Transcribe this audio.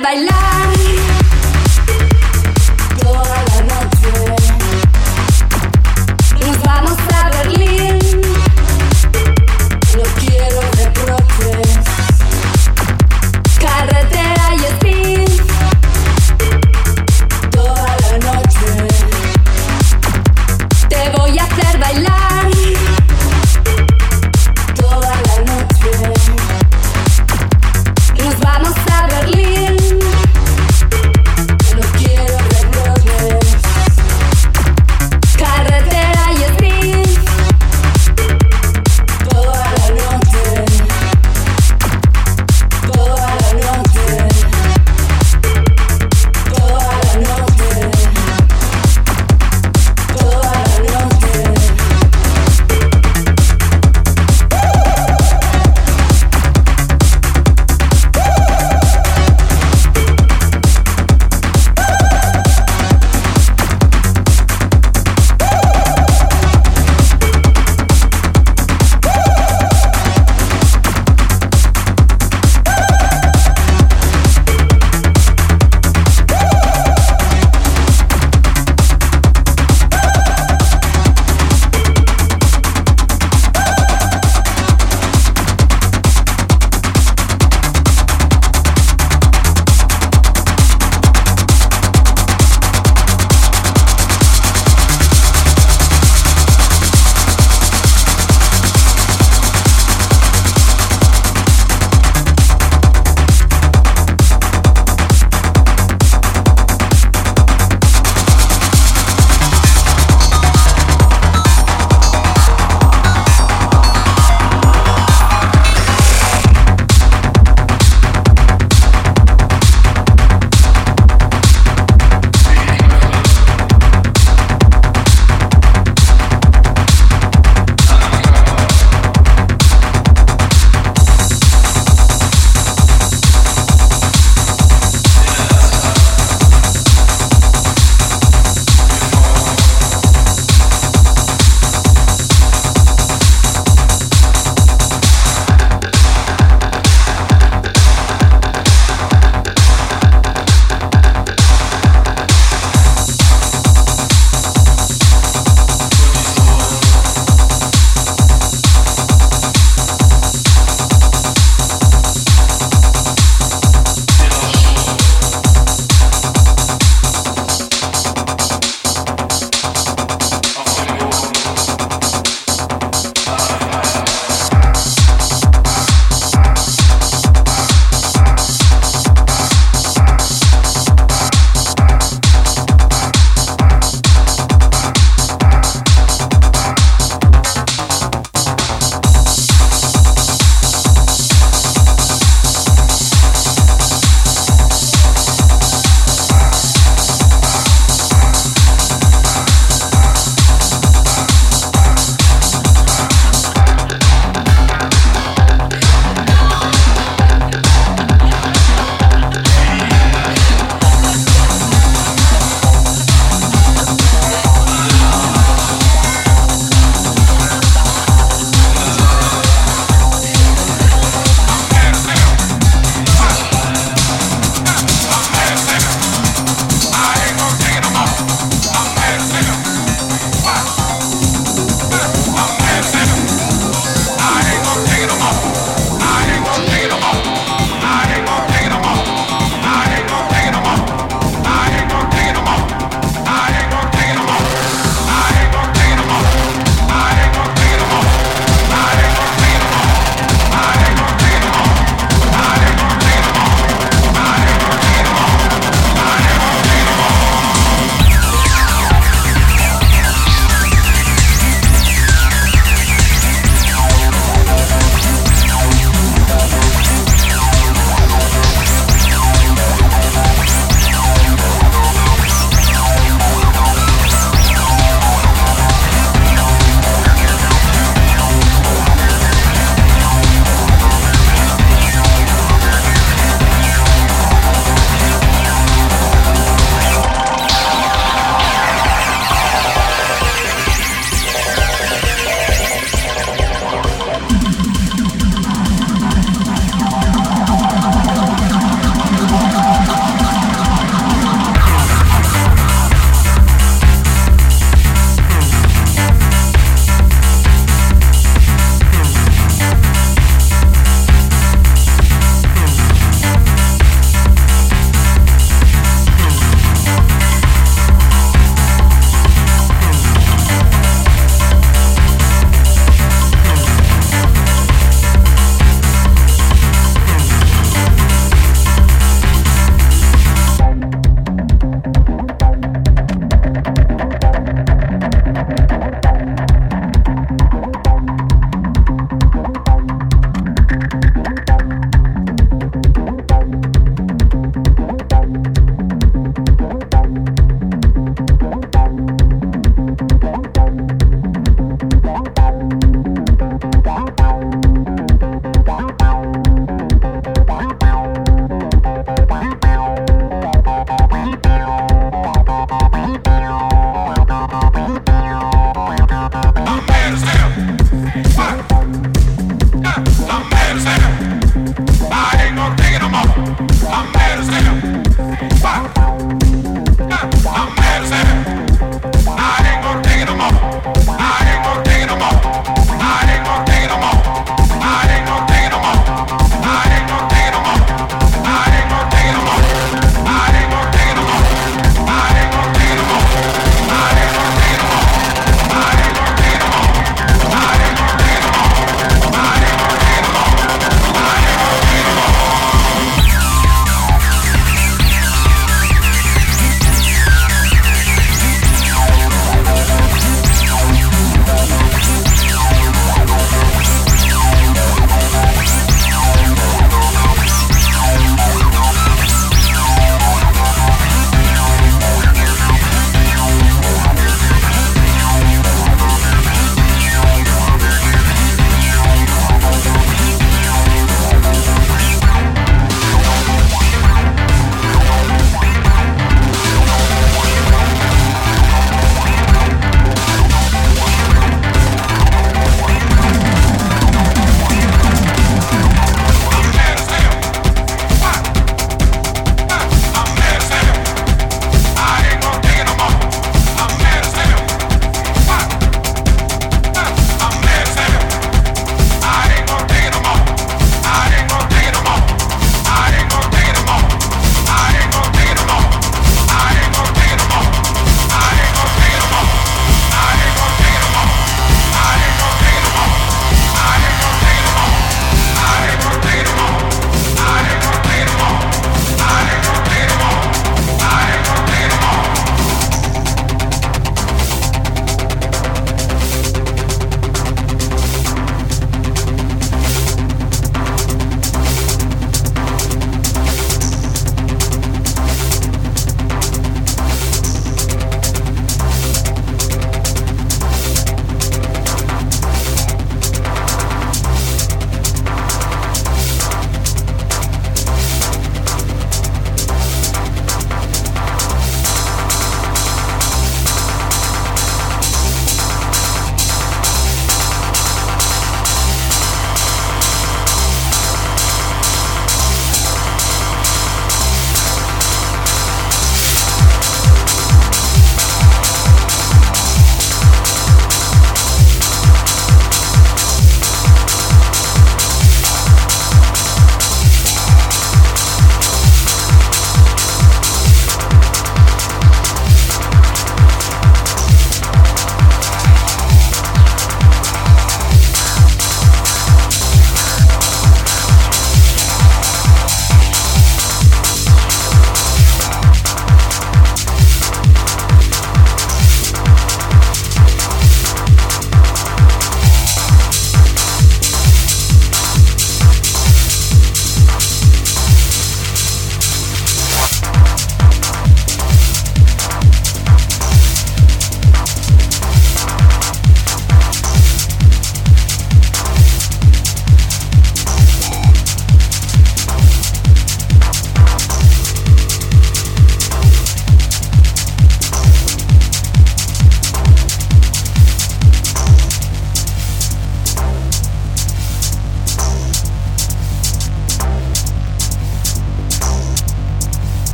bailar